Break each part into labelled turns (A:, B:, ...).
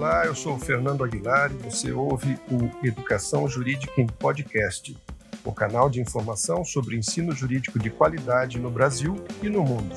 A: Olá, eu sou o Fernando Aguilar e você ouve o Educação Jurídica em Podcast, o canal de informação sobre ensino jurídico de qualidade no Brasil e no mundo.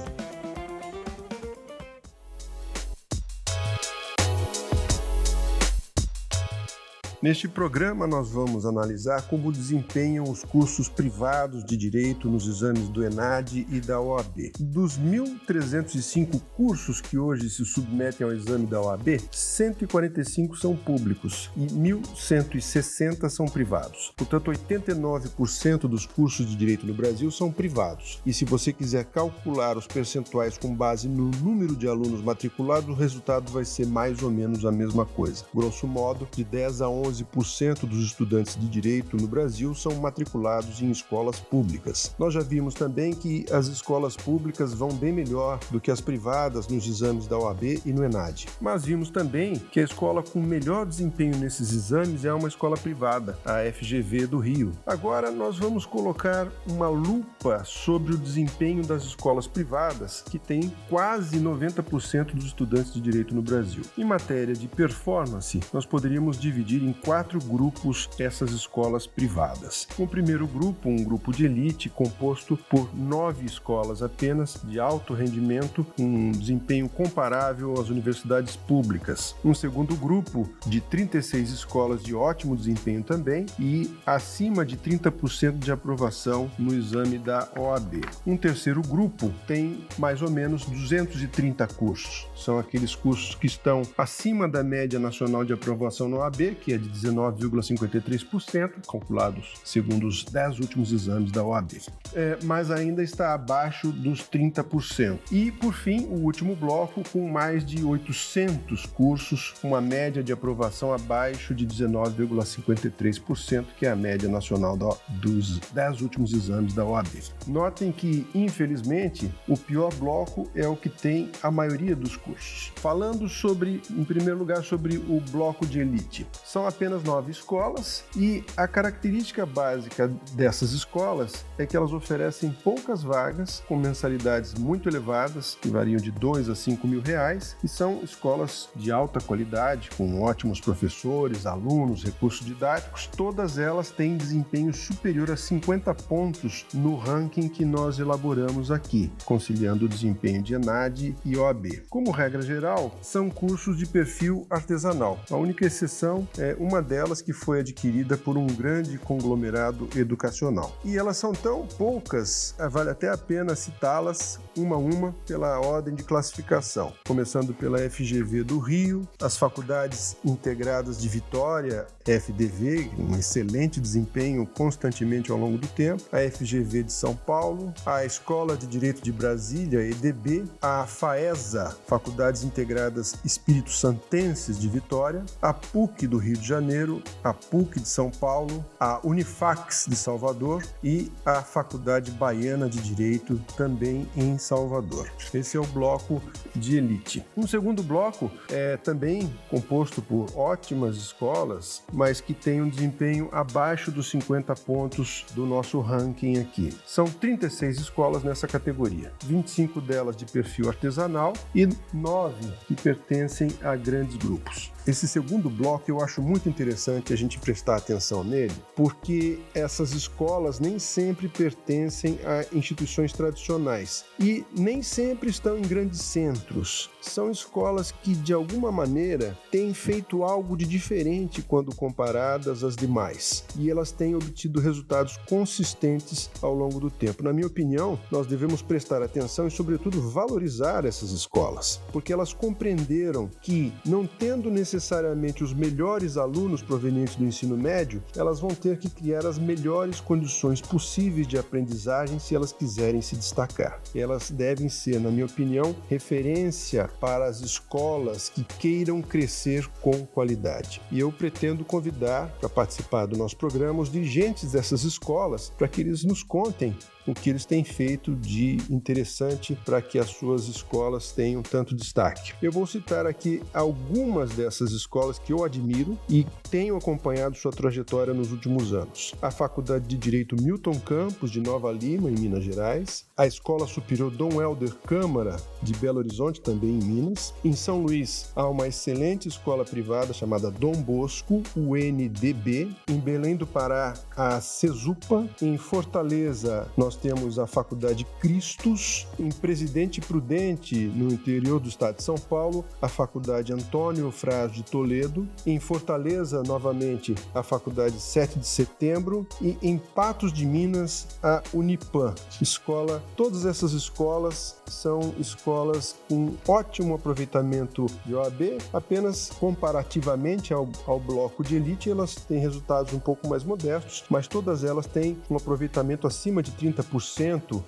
A: Neste programa, nós vamos analisar como desempenham os cursos privados de direito nos exames do ENAD e da OAB. Dos 1.305 cursos que hoje se submetem ao exame da OAB, 145 são públicos e 1.160 são privados. Portanto, 89% dos cursos de direito no Brasil são privados. E se você quiser calcular os percentuais com base no número de alunos matriculados, o resultado vai ser mais ou menos a mesma coisa. Grosso modo, de 10 a 11 12% dos estudantes de direito no Brasil são matriculados em escolas públicas. Nós já vimos também que as escolas públicas vão bem melhor do que as privadas nos exames da OAB e no ENAD. Mas vimos também que a escola com melhor desempenho nesses exames é uma escola privada, a FGV do Rio. Agora nós vamos colocar uma lupa sobre o desempenho das escolas privadas, que tem quase 90% dos estudantes de direito no Brasil. Em matéria de performance, nós poderíamos dividir em quatro grupos essas escolas privadas. O primeiro grupo, um grupo de elite composto por nove escolas apenas de alto rendimento, um desempenho comparável às universidades públicas. Um segundo grupo de 36 escolas de ótimo desempenho também e acima de 30% de aprovação no exame da OAB. Um terceiro grupo tem mais ou menos 230 cursos. São aqueles cursos que estão acima da média nacional de aprovação no OAB, que é de 19,53%, calculados segundo os 10 últimos exames da OAB, é, mas ainda está abaixo dos 30%. E, por fim, o último bloco, com mais de 800 cursos, uma média de aprovação abaixo de 19,53%, que é a média nacional da, dos 10 últimos exames da OAB. Notem que, infelizmente, o pior bloco é o que tem a maioria dos cursos. Falando sobre, em primeiro lugar, sobre o bloco de elite. São apenas apenas nove escolas e a característica básica dessas escolas é que elas oferecem poucas vagas com mensalidades muito elevadas, que variam de 2 a 5 mil reais, e são escolas de alta qualidade, com ótimos professores, alunos, recursos didáticos. Todas elas têm desempenho superior a 50 pontos no ranking que nós elaboramos aqui, conciliando o desempenho de ENAD e OAB. Como regra geral, são cursos de perfil artesanal. A única exceção é uma delas que foi adquirida por um grande conglomerado educacional. E elas são tão poucas, eh, vale até a pena citá-las uma a uma pela ordem de classificação, começando pela FGV do Rio, as faculdades integradas de Vitória, FDV, um excelente desempenho constantemente ao longo do tempo, a FGV de São Paulo, a Escola de Direito de Brasília, EDB, a FAESA, Faculdades Integradas Espírito Santenses de Vitória, a PUC do Rio de Janeiro, a PUC de São Paulo, a Unifax de Salvador e a Faculdade Baiana de Direito também em Salvador. Esse é o bloco de elite. Um segundo bloco é também composto por ótimas escolas, mas que tem um desempenho abaixo dos 50 pontos do nosso ranking aqui. São 36 escolas nessa categoria, 25 delas de perfil artesanal e 9 que pertencem a grandes grupos. Esse segundo bloco eu acho muito interessante a gente prestar atenção nele, porque essas escolas nem sempre pertencem a instituições tradicionais e nem sempre estão em grandes centros. São escolas que, de alguma maneira, têm feito algo de diferente quando comparadas às demais e elas têm obtido resultados consistentes ao longo do tempo. Na minha opinião, nós devemos prestar atenção e, sobretudo, valorizar essas escolas, porque elas compreenderam que, não tendo necessariamente os melhores alunos provenientes do ensino médio, elas vão ter que criar as melhores condições possíveis de aprendizagem se elas quiserem se destacar. Elas devem ser, na minha opinião, referência para as escolas que queiram crescer com qualidade. E eu pretendo convidar para participar do nosso programa os dirigentes dessas escolas para que eles nos contem o que eles têm feito de interessante para que as suas escolas tenham tanto destaque. Eu vou citar aqui algumas dessas escolas que eu admiro e tenho acompanhado sua trajetória nos últimos anos. A Faculdade de Direito Milton Campos, de Nova Lima, em Minas Gerais, a Escola Superior Dom Helder Câmara, de Belo Horizonte, também em Minas. Em São Luís, há uma excelente escola privada chamada Dom Bosco, UNDB. Em Belém do Pará, a Cesupa. Em Fortaleza, nós temos a Faculdade Cristos. Em Presidente Prudente, no interior do estado de São Paulo, a Faculdade Antônio Fraz de Toledo. Em Fortaleza, novamente, a Faculdade 7 de Setembro. E em Patos de Minas, a Unipan. Escola, todas essas escolas são escolas com ótimo aproveitamento de OAB, apenas comparativamente ao, ao bloco de elite, elas têm resultados um pouco mais modestos, mas todas elas têm um aproveitamento acima de 30%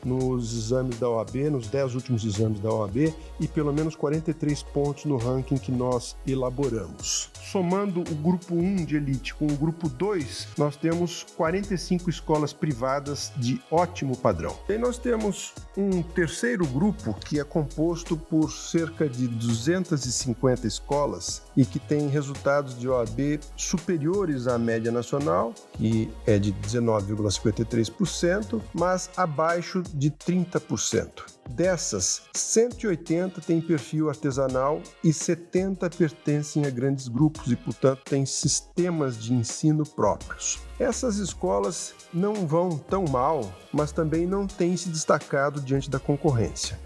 A: nos exames da OAB, nos 10 últimos exames da OAB, e pelo menos 43 pontos no ranking que nós elaboramos. Somando o grupo 1 de elite com o grupo 2, nós temos 45 escolas privadas de ótimo padrão. E nós temos um terceiro grupo que é composto por cerca de 250 escolas e que tem resultados de OAB superiores à média nacional, que é de 19,53%, mas abaixo de 30%. Dessas, 180 têm perfil artesanal e 70 pertencem a grandes grupos e, portanto, têm sistemas de ensino próprios. Essas escolas não vão tão mal, mas também não têm se destacado diante da concorrência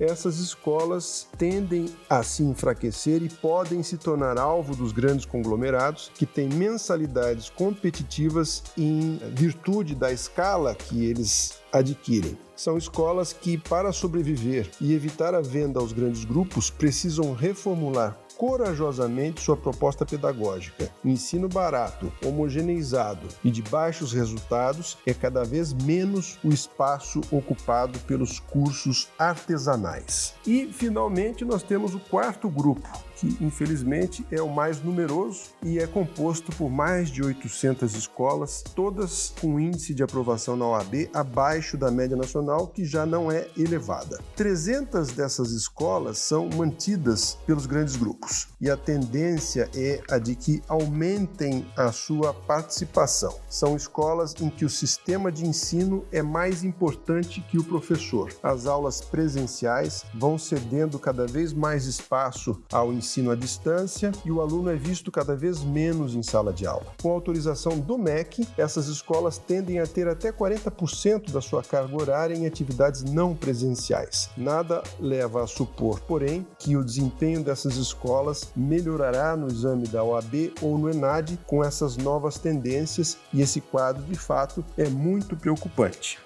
A: essas escolas tendem a se enfraquecer e podem se tornar alvo dos grandes conglomerados que têm mensalidades competitivas em virtude da escala que eles adquirem. São escolas que, para sobreviver e evitar a venda aos grandes grupos, precisam reformular corajosamente sua proposta pedagógica. ensino barato, homogeneizado e de baixos resultados é cada vez menos o espaço ocupado pelos cursos artesanais. E, finalmente, nós temos o quarto grupo, que infelizmente é o mais numeroso e é composto por mais de 800 escolas, todas com índice de aprovação na OAB abaixo da média nacional, que já não é elevada. 300 dessas escolas são mantidas pelos grandes grupos e a tendência é a de que aumentem a sua participação. São escolas em que o sistema de ensino é mais importante que o professor. As aulas presenciais vão cedendo cada vez mais espaço ao ensino ensino à distância e o aluno é visto cada vez menos em sala de aula. Com autorização do MEC, essas escolas tendem a ter até 40% da sua carga horária em atividades não presenciais. Nada leva a supor, porém, que o desempenho dessas escolas melhorará no exame da OAB ou no ENAD com essas novas tendências e esse quadro, de fato, é muito preocupante.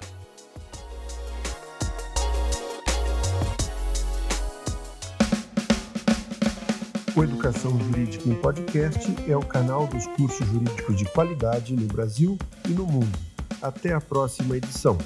A: O Educação Jurídica em Podcast é o canal dos cursos jurídicos de qualidade no Brasil e no mundo. Até a próxima edição.